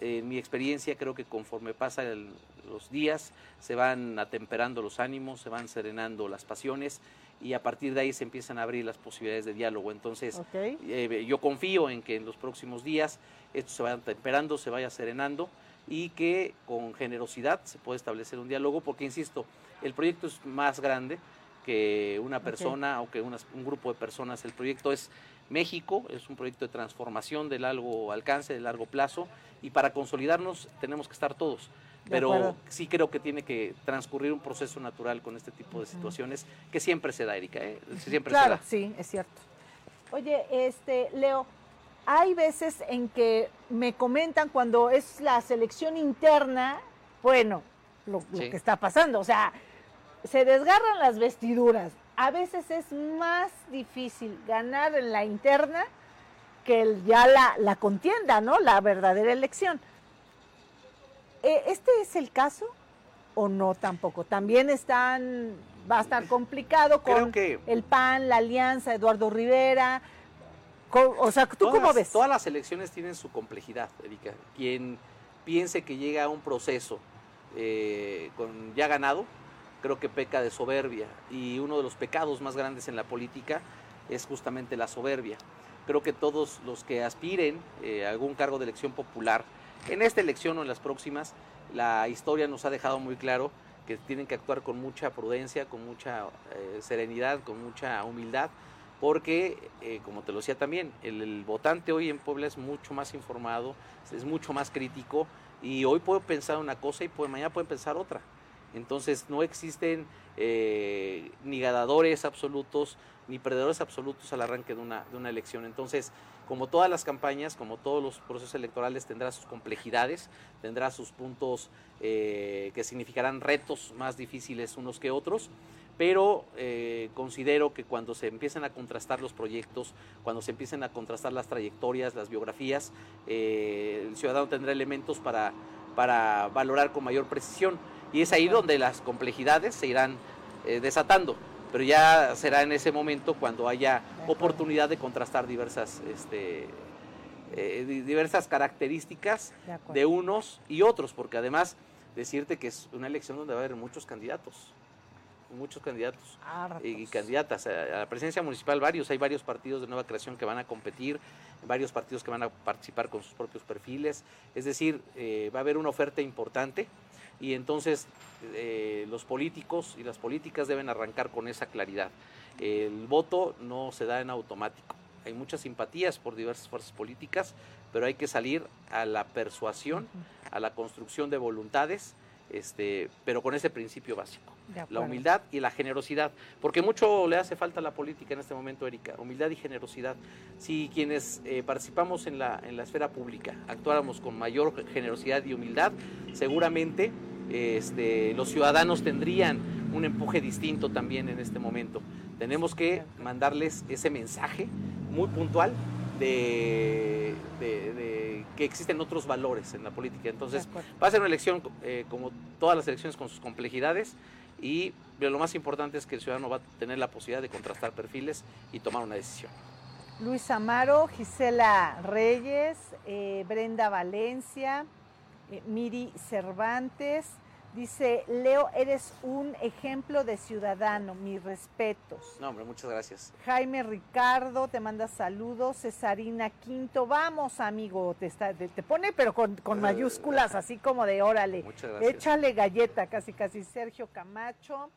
en mi experiencia creo que conforme pasan los días se van atemperando los ánimos, se van serenando las pasiones y a partir de ahí se empiezan a abrir las posibilidades de diálogo. Entonces eh, yo confío en que en los próximos días esto se vaya atemperando, se vaya serenando y que con generosidad se pueda establecer un diálogo porque, insisto, el proyecto es más grande que una persona o que un grupo de personas. El proyecto es México, es un proyecto de transformación de largo alcance, de largo plazo, y para consolidarnos tenemos que estar todos. Pero sí creo que tiene que transcurrir un proceso natural con este tipo de situaciones, que siempre se da, Erika, ¿eh? siempre claro, sí, es cierto. Oye, este, Leo, hay veces en que me comentan cuando es la selección interna, bueno, lo, que está pasando, o sea, se desgarran las vestiduras, a veces es más difícil ganar en la interna que ya la, contienda, ¿no? La verdadera elección. Eh, ¿Este es el caso o no tampoco? También están, va a estar complicado con el PAN, la Alianza, Eduardo Rivera. o sea, ¿tú cómo ves? Todas las elecciones tienen su complejidad, Erika. Quien piense que llega a un proceso eh, con ya ganado, creo que peca de soberbia y uno de los pecados más grandes en la política es justamente la soberbia. Creo que todos los que aspiren eh, a algún cargo de elección popular, en esta elección o en las próximas, la historia nos ha dejado muy claro que tienen que actuar con mucha prudencia, con mucha eh, serenidad, con mucha humildad, porque, eh, como te lo decía también, el, votante hoy en Puebla es mucho más informado, es mucho más crítico, y hoy puede pensar una cosa y mañana puede pensar otra. Entonces no existen eh, ni ganadores absolutos ni perdedores absolutos al arranque de una, de una elección. Entonces, como todas las campañas, como todos los procesos electorales, tendrá sus complejidades, tendrá sus puntos eh, que significarán retos más difíciles unos que otros, pero eh, considero que cuando se empiecen a contrastar los proyectos, cuando se empiecen a contrastar las trayectorias, las biografías, el ciudadano tendrá elementos para, para valorar con mayor precisión y es ahí donde las complejidades se irán eh, desatando. Pero ya será en ese momento cuando haya oportunidad de contrastar diversas, este, eh, diversas características de, unos y otros, porque además decirte que es una elección donde va a haber muchos candidatos, muchos candidatos Hartos. y candidatas. A a la presidencia municipal, varios, hay varios partidos de nueva creación que van a competir, varios partidos que van a participar con sus propios perfiles, es decir, eh, va a haber una oferta importante y entonces eh, los políticos y las políticas deben arrancar con esa claridad. El voto no se da en automático, hay muchas simpatías por diversas fuerzas políticas, pero hay que salir a la persuasión, a la construcción de voluntades, este, pero con ese principio básico la humildad y la generosidad, porque mucho le hace falta a la política en este momento, Erika, humildad y generosidad. Si quienes eh, participamos en la, en la esfera pública actuáramos con mayor generosidad y humildad, seguramente este, los ciudadanos tendrían un empuje distinto también en este momento. Tenemos que mandarles ese mensaje muy puntual de, de- de que existen otros valores en la política. Entonces. Va a ser una elección eh, como todas las elecciones con sus complejidades y lo más importante es que el ciudadano va a tener la posibilidad de contrastar perfiles y tomar una decisión. Luis Amaro, Gisela Reyes, eh, Brenda Valencia, eh, Miri Cervantes. Dice, Leo, eres un ejemplo de ciudadano, mis respetos. No, hombre, muchas gracias. Jaime Ricardo te manda saludos. Cesarina Quinto, vamos amigo, te, está, te, te pone pero con, con mayúsculas, así como de órale. Muchas gracias. Échale galleta, casi casi. Sergio Camacho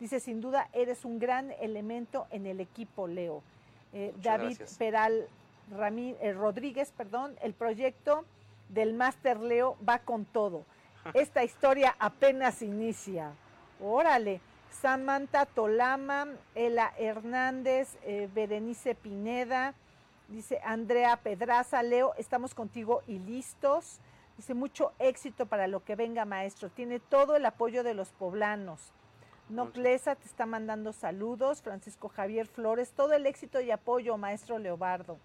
dice, sin duda eres un gran elemento en el equipo, Leo. Eh, David gracias. Peral Ramí- eh, Rodríguez, perdón, el proyecto del Máster Leo va con todo. Esta historia apenas inicia. Órale. Samantha Tolama, Ela Hernández, eh, Berenice Pineda, dice Andrea Pedraza, Leo, estamos contigo y listos. Dice mucho éxito para lo que venga, maestro. Tiene todo el apoyo de los poblanos. Noclesa te está mandando saludos. Francisco Javier Flores, todo el éxito y apoyo, maestro Leobardo.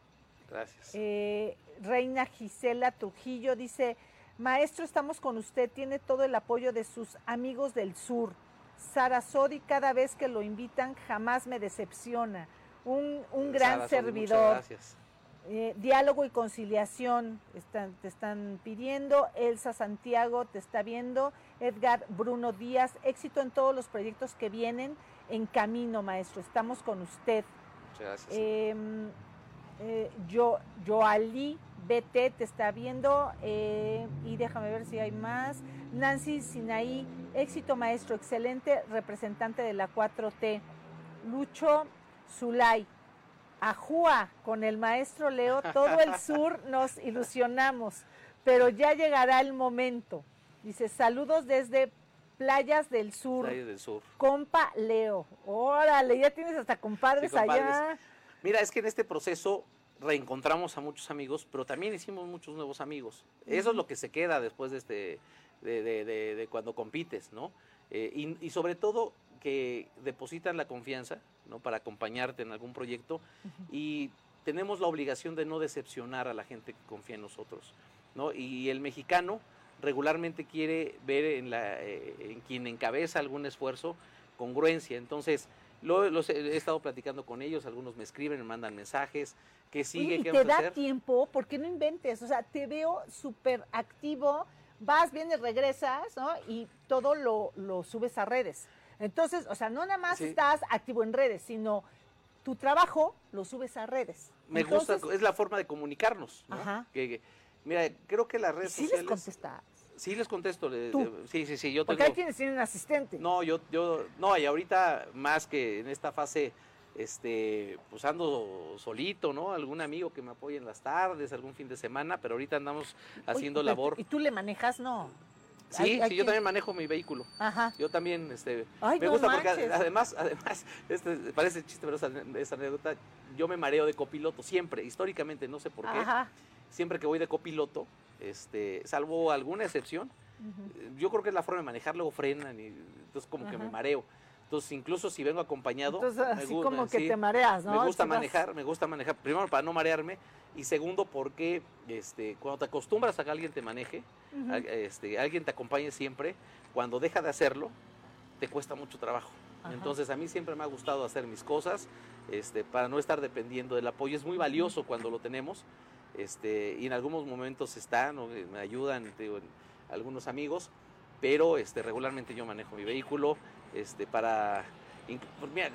Gracias. Eh, Reina Gisela Trujillo dice, maestro, estamos con usted, tiene todo el apoyo de sus amigos del sur. Sara Sodi, cada vez que lo invitan, jamás me decepciona. Un, un gran Sara servidor. Gracias. Eh, diálogo y conciliación están, te están pidiendo. Elsa Santiago te está viendo. Edgar Bruno Díaz, éxito en todos los proyectos que vienen en camino, maestro. Estamos con usted. Muchas gracias. Eh, eh, yo, BT te está viendo eh, y déjame ver si hay más. Nancy Sinaí, éxito maestro, excelente representante de la 4T. Lucho Zulay, Ajúa, con el maestro Leo, todo el sur nos ilusionamos, pero ya llegará el momento. Dice, saludos desde Playas del Sur, Playas del Sur. compa Leo. Órale, ya tienes hasta compadres, Sí, compadres. allá. Mira, es que en este proceso reencontramos a muchos amigos, pero también hicimos muchos nuevos amigos. Eso es lo que se queda después de este, de, de- de- de cuando compites, ¿no? Eh, y, y sobre todo que depositan la confianza, ¿no? Para acompañarte en algún proyecto y tenemos la obligación de no decepcionar a la gente que confía en nosotros, ¿no? Y el mexicano regularmente quiere ver en, la, eh, en quien encabeza algún esfuerzo congruencia. Entonces, lo, los he, estado platicando con ellos, algunos me escriben, me mandan mensajes, ¿qué sigue? Oye, ¿y ¿Qué te vamos a da hacer? tiempo? ¿Por qué no inventes? O sea, te veo súper activo, vas, vienes, regresas, ¿no? Y todo lo, lo subes a redes. Entonces, o sea, no nada más Sí. estás activo en redes, sino tu trabajo lo subes a redes. Me Entonces, gusta, es la forma de comunicarnos. ¿no? Ajá. Que- que- mira, creo que las ¿y redes sí les sociales... contestas. Sí les contesto. le- Tú. de- sí, sí, sí, yo Porque hay quienes tienen asistente. No, yo, yo, no, y ahorita más que en esta fase, este, pues ando solito, ¿no? Algún amigo que me apoye en las tardes, algún fin de semana, pero ahorita andamos haciendo labor. ¿Y tú le manejas? No. Sí, hay- hay sí, yo quien- también manejo mi vehículo. Ajá. Yo también, este, Ay, me no gusta porque además, además, este, parece chiste, pero esa, esa anécdota, yo me mareo de copiloto siempre, históricamente, no sé por qué, Ajá. Siempre que voy de copiloto, este, salvo alguna excepción, Ujú. eh, yo creo que es la forma de manejar, luego frenan y entonces como que me mareo. Entonces, incluso si vengo acompañado, Entonces, me así como que sí, te mareas, ¿no? me gusta Si vas- manejar, me gusta manejar, primero para no marearme y segundo porque este, cuando te acostumbras a que alguien te maneje, Ujú. a- este, alguien te acompañe siempre, cuando deja de hacerlo, te cuesta mucho trabajo. Ajá. Entonces a mí siempre me ha gustado hacer mis cosas este, para no estar dependiendo del apoyo. Es muy valioso cuando lo tenemos este, y en algunos momentos están o eh, me ayudan digo, algunos amigos, pero este, regularmente yo manejo mi vehículo este, para pues mira,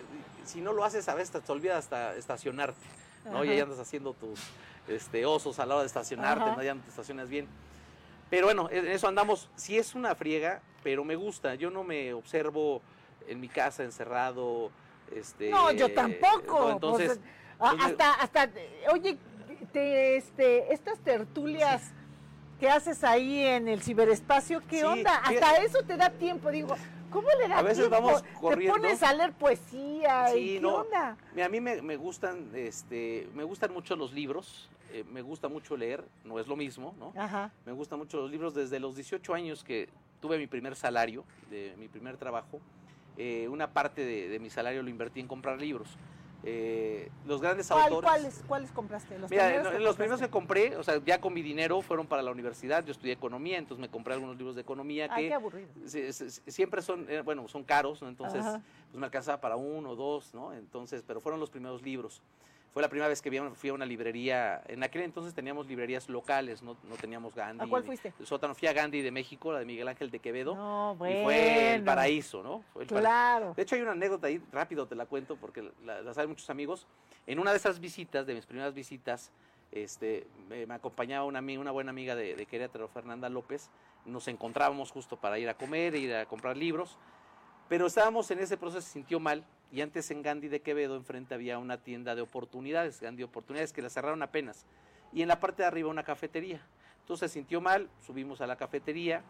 si no lo haces a veces te olvidas hasta estacionarte, ¿no? Y ahí Ajá. andas haciendo tus este, osos a la hora de estacionarte, Ajá. ¿no? Ya no te estacionas bien. Pero bueno, en eso andamos. Sí es una friega, pero me gusta. Yo no me observo en mi casa encerrado. Este, No, yo tampoco. no, entonces, pues, hasta, hasta, oye, te, este, estas tertulias que haces ahí en el ciberespacio, ¿qué Sí, onda? Hasta eso te da tiempo, digo. ¿Cómo le da A veces tiempo? vamos Te corriendo. pones a leer poesía Sí, y ¿qué no. onda? A mí me, me gustan, este, me gustan mucho los libros, eh, me gusta mucho leer, no es lo mismo, ¿no? Ajá. Me gustan mucho los libros desde los 18 años que tuve mi primer salario, de mi primer trabajo. eh, una parte de, de mi salario lo invertí en comprar libros. Eh, los grandes ¿Cuál- autores. ¿Cuáles, ¿Cuáles compraste? ¿Los Mira, primeros que los primeros que compré, o sea, ya con mi dinero fueron para la universidad. Yo estudié economía, entonces me compré algunos libros de economía Ay, que qué aburrido. siempre son, eh, bueno, son caros, ¿no? Entonces, Ajá. pues me alcanzaba para uno o dos, ¿no? Entonces, pero fueron los primeros libros. Fue la primera vez que fui a una librería. En aquel entonces teníamos librerías locales, no, no teníamos Gandhi. ¿A cuál fuiste? El sótano. Fui a Gandhi de México, la de Miguel Ángel de Quevedo. No, Y bueno. fue el paraíso, ¿no? Fue el paraíso. Claro. De hecho, hay una anécdota ahí, rápido te la cuento, porque la, la saben muchos amigos. En una de esas visitas, de mis primeras visitas, este, me, me acompañaba una, una buena amiga de, de Querétaro, Fernanda López. Nos encontrábamos justo para ir a comer, ir a comprar libros. Pero estábamos en ese proceso, se sintió mal. Y antes en Gandhi de Quevedo, enfrente había una tienda de oportunidades, Gandhi Oportunidades, que la cerraron apenas. Y en la parte de arriba una cafetería. Entonces se sintió mal, subimos a la cafetería,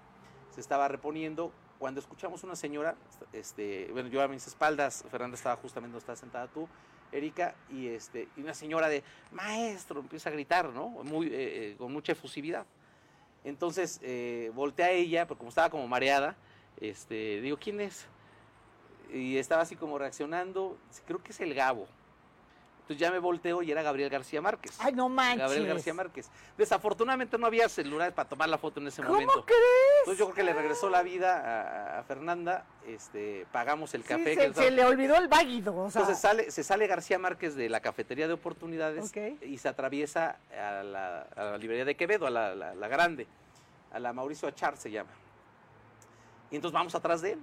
se estaba reponiendo. Cuando escuchamos una señora, este, bueno, yo a mis espaldas, Fernanda estaba justamente donde sentada tú, Erika, y, este, y una señora de maestro empieza a gritar, ¿no? Muy, eh, eh, con mucha efusividad. Entonces eh, volteé a ella, pero como estaba como mareada, este, digo, ¿quién es? Y estaba así como reaccionando, creo que es el Gabo. Entonces ya me volteo y era Gabriel García Márquez. Ay, no manches. Gabriel García Márquez. Desafortunadamente no había celulares para tomar la foto en ese ¿Cómo momento. crees? Entonces yo creo que le regresó la vida a, a Fernanda, este, pagamos el Sí, café. se, que se le olvidó el váguido. O sea, entonces sale, se sale García Márquez de la cafetería de oportunidades y se atraviesa a la, a la librería de Quevedo, a la, la- la grande, a la Mauricio Achar se llama. Y entonces vamos atrás de él.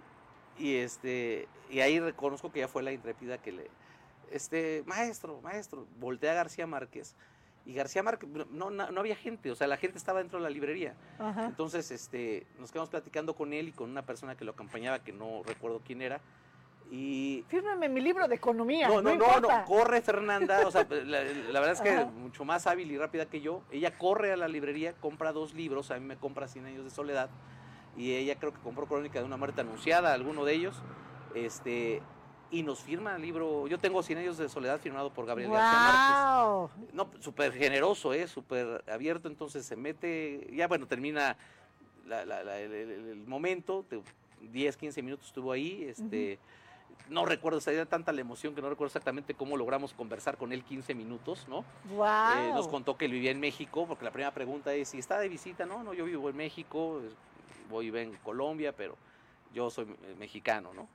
Y este, y ahí reconozco que ya fue la intrépida que le, este, maestro, maestro, voltea a García Márquez. Y García Márquez, no, no, no había gente, o sea, la gente estaba dentro de la librería. Ajá. Entonces, este, nos quedamos platicando con él y con una persona que lo acompañaba, que no recuerdo quién era. Y Fírmame mi libro de economía. no, no, no, importa. no, corre Fernanda, o sea, la, la verdad es que Ajá. mucho más hábil y rápida que yo. Ella corre a la librería, compra dos libros, a mí me compra Cien años de soledad y ella creo que compró Crónica de una muerte anunciada, alguno de ellos. Este, y nos firma el libro. Yo tengo Cien años de soledad firmado por Gabriel García Márquez. No, súper generoso, ¿eh? súper abierto, entonces se mete, ya bueno, termina la- la- la- el, el- el momento, te- 10, 15 minutos estuvo ahí, este, no recuerdo, era tanta la emoción que no recuerdo exactamente cómo logramos conversar con él 15 minutos, ¿no? Wow. Eh, nos contó que él vivía en México, porque la primera pregunta es, si está de visita? No, no, yo vivo en México, voy y ven en Colombia, pero yo soy eh, mexicano, ¿no?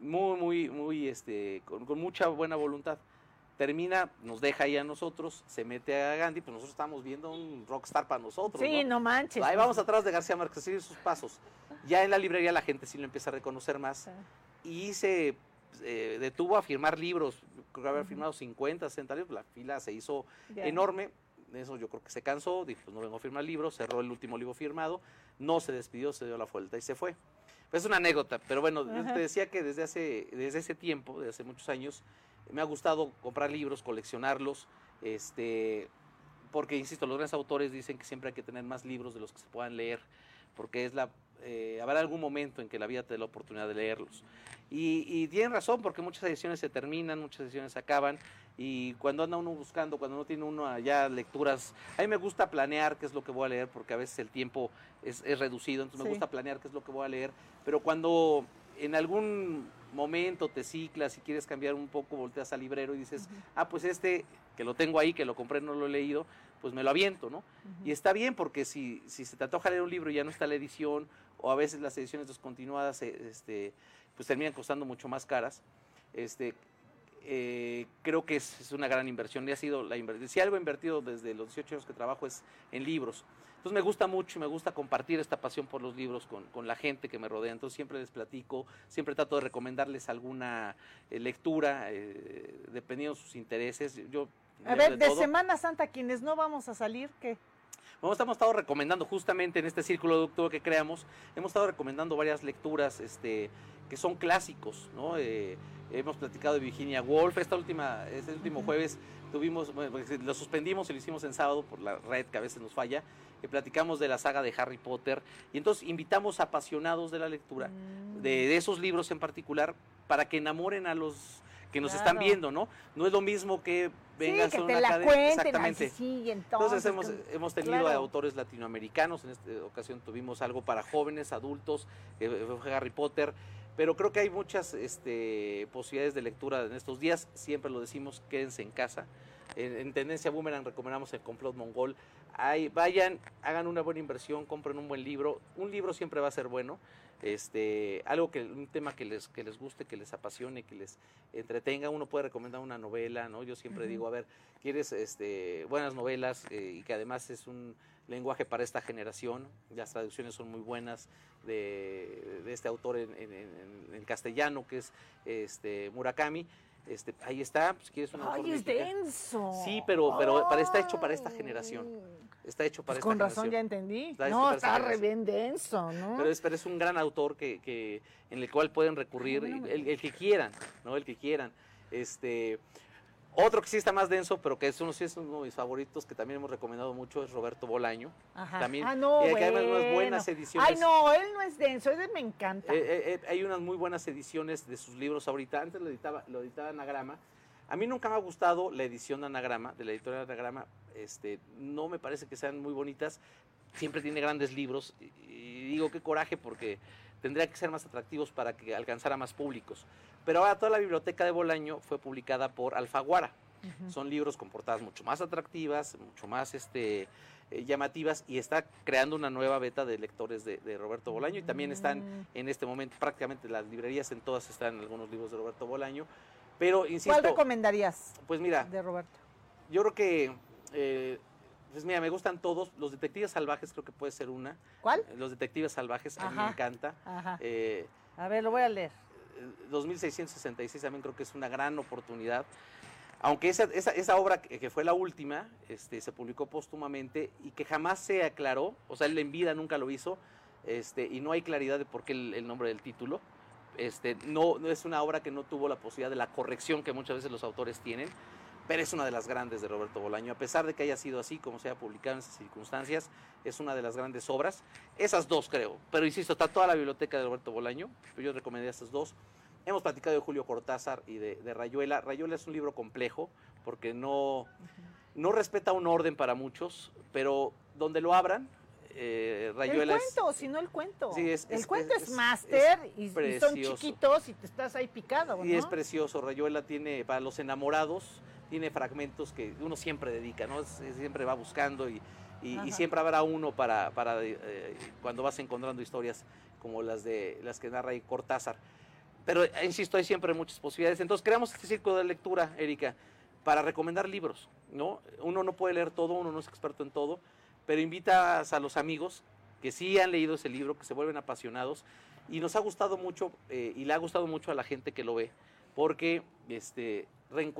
Muy, muy, muy, este, con, con mucha buena voluntad. Termina, nos deja ahí a nosotros, se mete a Gandhi, pues nosotros estamos viendo un rockstar para nosotros. Sí, ¿no? no manches. Ahí vamos atrás de García Márquez, seguir sus pasos. Ya en la librería la gente sí lo empieza a reconocer más y se eh, detuvo a firmar libros. Creo que haber Ujú. firmado 50, 60 libros, la fila se hizo Ya. enorme. Eso yo creo que se cansó, dijo, pues no vengo a firmar libros, cerró el último libro firmado, no se despidió, se dio la vuelta y se fue. Pues es una anécdota, pero bueno, yo te decía que desde hace, desde ese tiempo, desde hace muchos años, me ha gustado comprar libros, coleccionarlos, este, porque, insisto, los grandes autores dicen que siempre hay que tener más libros de los que se puedan leer, porque es la, eh, habrá algún momento en que la vida te dé la oportunidad de leerlos. Y, y tienen razón, porque muchas ediciones se terminan, muchas ediciones se acaban, y cuando anda uno buscando, cuando no tiene uno allá lecturas, a mí me gusta planear qué es lo que voy a leer, porque a veces el tiempo es, es reducido, entonces me gusta planear qué es lo que voy a leer, pero cuando en algún momento te ciclas y quieres cambiar un poco, volteas al librero y dices, ah, pues este que lo tengo ahí, que lo compré, no lo he leído, pues me lo aviento, ¿no? Y está bien porque si, si se te antoja leer un libro y ya no está la edición, o a veces las ediciones descontinuadas eh, este, pues terminan costando mucho más caras, este, eh, creo que es, es una gran inversión. Y ha sido la inversión. Si algo he invertido desde los 18 años que trabajo es en libros. Entonces me gusta mucho y me gusta compartir esta pasión por los libros con, con la gente que me rodea. Entonces siempre les platico, siempre trato de recomendarles alguna eh, lectura, eh, dependiendo de sus intereses. Yo a ver, de, Semana Santa, quienes no vamos a salir, ¿qué? Bueno, hemos estado recomendando justamente en este círculo de octubre que creamos, hemos estado recomendando varias lecturas este, que son clásicos, ¿no? Eh, hemos platicado de Virginia Woolf, esta última, este último jueves tuvimos, pues, lo suspendimos y lo hicimos en sábado por la red que a veces nos falla, platicamos de la saga de Harry Potter y entonces invitamos apasionados de la lectura, de, de, esos libros en particular, para que enamoren a los que nos están viendo, ¿no? No es lo mismo que vengan sí, que te la cuenten, exactamente. Sí, entonces, hemos, hemos tenido autores latinoamericanos, en esta ocasión tuvimos algo para jóvenes, adultos, eh, Harry Potter, pero creo que hay muchas este, posibilidades de lectura en estos días, siempre lo decimos, quédense en casa. En, en Tendencia Boomerang recomendamos el complot mongol. Ahí, vayan, hagan una buena inversión, compren un buen libro. Un libro siempre va a ser bueno este, algo que, un tema que les, que les guste, que les apasione, que les entretenga, uno puede recomendar una novela, ¿no? Yo siempre digo, a ver, ¿quieres este, buenas novelas eh, y que además es un lenguaje para esta generación? Las traducciones son muy buenas de, de este autor en, en, en, castellano, que es este, Murakami. Este, ahí está, pues quieres una Ay, es denso. Sí, pero, pero para, está hecho para esta generación. Está hecho para pues con razón ya entendí. no, está re bien denso, ¿no? Pero es, pero es un gran autor que, que, en el cual pueden recurrir, el, el, que quieran, ¿no? El que quieran. Este, otro que sí está más denso, pero que es uno, sí es uno de mis favoritos, que también hemos recomendado mucho, es Roberto Bolaño. Ajá. También, ah, no, y hay bueno. unas buenas ediciones. Ay, no, él no es denso, ese me encanta. Eh, eh, eh, hay unas muy buenas ediciones de sus libros ahorita. Antes lo editaba, lo editaba Anagrama. A mí nunca me ha gustado la edición de Anagrama, de la editorial Anagrama. Este, no me parece que sean muy bonitas. Siempre tiene grandes libros. Y, y digo, qué coraje, porque tendría que ser más atractivos para que alcanzara más públicos. Pero ahora toda la biblioteca de Bolaño fue publicada por Alfaguara. Uh -huh. Son libros con portadas mucho más atractivas, mucho más este, eh, llamativas y está creando una nueva beta de lectores de, de, Roberto Bolaño y también están en este momento prácticamente las librerías en todas están algunos libros de Roberto Bolaño. Pero insisto. ¿Cuál recomendarías? Pues mira. De Roberto. Yo creo que. Eh, pues mira, me gustan todos. Los Detectives Salvajes creo que puede ser una. ¿Cuál? Los Detectives Salvajes, Ajá. a mí me encanta. Ajá. Eh, a ver, lo voy a leer. 2666 también creo que es una gran oportunidad. Aunque esa, esa, esa obra que, que, fue la última, este, se publicó póstumamente y que jamás se aclaró, o sea, él en vida nunca lo hizo, este, y no hay claridad de por qué el, el nombre del título. Este, no, es una obra que no tuvo la posibilidad de la corrección que muchas veces los autores tienen, pero es una de las grandes de Roberto Bolaño. A pesar de que haya sido así, como se haya publicado en esas circunstancias, es una de las grandes obras. Esas dos creo, pero insisto, está toda la biblioteca de Roberto Bolaño, yo recomendé estas dos. Hemos platicado de Julio Cortázar y de, de, Rayuela. Rayuela es un libro complejo porque no, no respeta un orden para muchos, pero donde lo abran, eh, Rayuela el cuento, es, si no el cuento. Sí, es, el es, cuento es, máster y, y, son chiquitos y te estás ahí picado. ¿no? Y es precioso. Rayuela tiene, para los enamorados, tiene fragmentos que uno siempre dedica, ¿no? siempre va buscando y, y, y, siempre habrá uno para, para eh, cuando vas encontrando historias como las de las que narra Cortázar. Pero, insisto, hay siempre muchas posibilidades. Entonces, creamos este círculo de lectura, Erika, para recomendar libros, ¿no? Uno no puede leer todo, uno no es experto en todo, pero invitas a los amigos que sí han leído ese libro, que se vuelven apasionados, y nos ha gustado mucho, eh, y le ha gustado mucho a la gente que lo ve, porque este,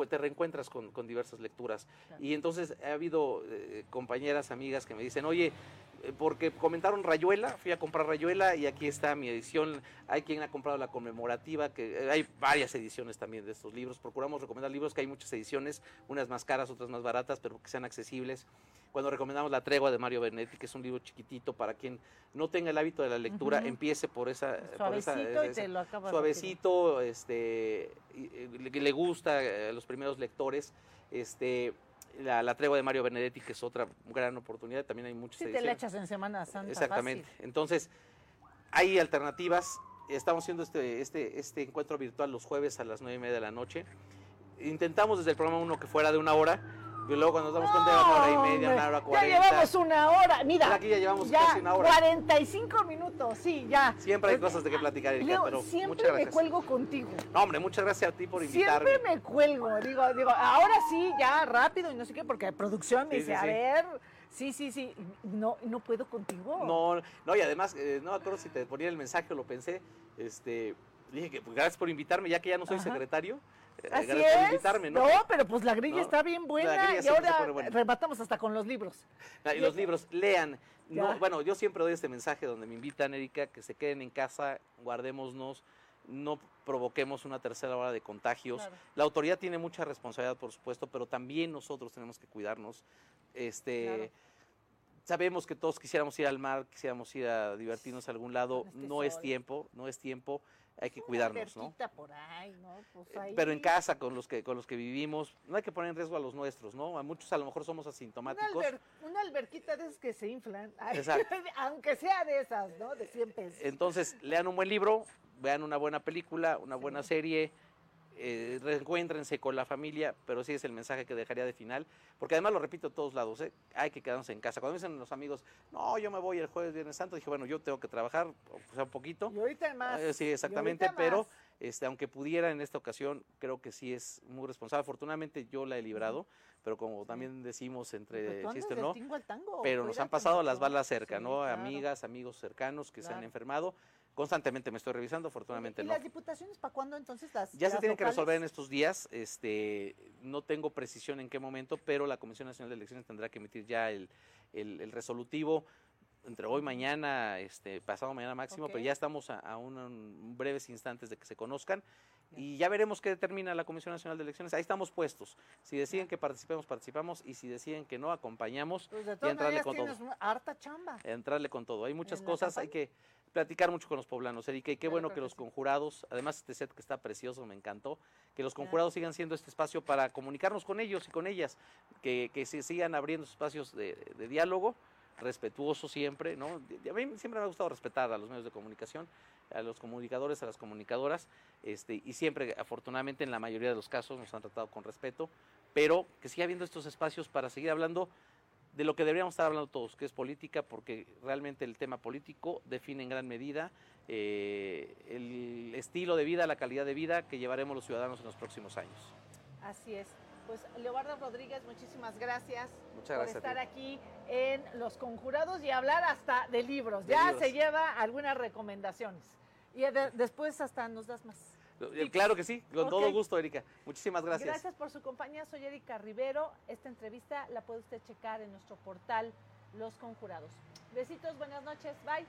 te reencuentras con, con diversas lecturas. Y entonces ha habido eh, compañeras, amigas que me dicen, oye, porque comentaron Rayuela, fui a comprar Rayuela y aquí está mi edición. Hay quien ha comprado la conmemorativa, que eh, hay varias ediciones también de estos libros. Procuramos recomendar libros que hay muchas ediciones, unas más caras, otras más baratas, pero que sean accesibles. Cuando recomendamos La tregua de Mario Benedetti, que es un libro chiquitito para quien no tenga el hábito de la lectura, uh -huh. empiece por esa... Suavecito por esa, y te lo acaba Suavecito, este, le, le gusta a los primeros lectores, este la, la, tregua de Mario Benedetti, que es otra gran oportunidad, también hay muchas sí, ediciones. te la echas en Semana Santa. Exactamente. Fácil. Entonces, hay alternativas. Estamos haciendo este, este, este encuentro virtual los jueves a las nueve y media de la noche. Intentamos desde el programa uno que fuera de una hora, y luego cuando nos damos cuenta no, una hora y media, una hora cuarenta. Ya llevamos una hora, mira. Aquí ya llevamos ya casi una hora. 45 minutos, sí, ya. Siempre hay cosas de qué platicar, Erika, Leo, pero siempre muchas gracias. me cuelgo contigo. No, hombre, muchas gracias a ti por invitarme. Siempre me cuelgo, digo, digo, ahora sí, ya rápido y no sé qué, porque producción me sí, dice, sí, a sí. ver, Sí, sí, sí. No, no puedo contigo. No, no, y además, eh, no me acuerdo si te ponía el mensaje o lo pensé. Este, dije que pues, gracias por invitarme, ya que ya no soy Ajá. secretario. Así gracias es. invitarme, ¿no? pero pues la grilla No, está bien buena y ahora buena. rematamos hasta con los libros. Ah, Y los libros, lean. No, bueno, yo siempre doy este mensaje donde me invitan, Erika, que se queden en casa, guardémonos, no provoquemos una tercera hora de contagios. Claro. La autoridad tiene mucha responsabilidad, por supuesto, pero también nosotros tenemos que cuidarnos. Este, Claro. Sabemos que todos quisiéramos ir al mar, quisiéramos ir a divertirnos a algún lado. Este no es tiempo, no es tiempo. Hay que Una cuidarnos, ¿no? por ahí, ¿no? Pues ahí. Pero en casa, con los que con los que vivimos, no hay que poner en riesgo a los nuestros, ¿no? A muchos a lo mejor somos Una, asintomáticos. alber- una alberquita de esas que se inflan. Exacto. Aunque sea de esas, ¿no? De 100 pesos. Entonces, lean un buen libro, vean una buena película, una buena Sí. serie, eh, reencuéntrense con la familia, pero sí es el mensaje que dejaría de final, porque además lo repito a todos lados, ¿eh? hay que quedarnos en casa. Cuando dicen los amigos, no, yo me voy el jueves, viernes santo, dije, bueno, yo tengo que trabajar, o sea, un poquito. Y ahorita más. Eh, sí, exactamente, pero este, aunque pudiera en esta ocasión, creo que sí es muy responsable. Afortunadamente yo la he librado, pero como también decimos entre tú andas chiste, del ¿no? tango, pero nos han pasado las balas cerca, Sí, ¿no? claro. Amigas, amigos cercanos que se han enfermado. Constantemente me estoy revisando, afortunadamente ¿Y no. las diputaciones para cuándo entonces las Ya se tienen que resolver en estos días. Este, no tengo precisión en qué momento, pero la Comisión Nacional de Elecciones tendrá que emitir ya el, el- el resolutivo entre hoy, mañana, este, pasado mañana máximo, pero ya estamos a, a un- un breves instantes de que se conozcan. Y ya veremos qué determina la Comisión Nacional de Elecciones. Ahí estamos puestos. Si deciden que participemos, participamos. Y si deciden que no, acompañamos Pues de y todas entrarle maneras con todo. harta chamba. entrarle con todo. Hay muchas En cosas, hay que platicar mucho con los poblanos, Erika, y qué Claro, bueno que que los sí. conjurados, además este set que está precioso, me encantó, que los Claro. conjurados sigan siendo este espacio para comunicarnos con ellos y con ellas, que, que se sigan abriendo espacios de, de diálogo, respetuoso siempre, ¿no? A mí siempre me ha gustado respetar a los medios de comunicación, a los comunicadores, a las comunicadoras, este, y siempre, afortunadamente, en la mayoría de los casos nos han tratado con respeto, pero que siga habiendo estos espacios para seguir hablando de lo que deberíamos estar hablando todos, que es política, porque realmente el tema político define en gran medida eh, el estilo de vida, la calidad de vida que llevaremos los ciudadanos en los próximos años. Así es. Pues Leobardo Rodríguez, muchísimas gracias Muchas por gracias. a estar aquí en Los Conjurados y hablar hasta de libros. De ya libros. se lleva algunas recomendaciones. Y de- después hasta nos das más. Eh, claro que sí, con todo gusto, Erika. Muchísimas gracias. Gracias por su compañía. Soy Erika Rivero. Esta entrevista la puede usted checar en nuestro portal Los Conjurados. Besitos, buenas noches. Bye.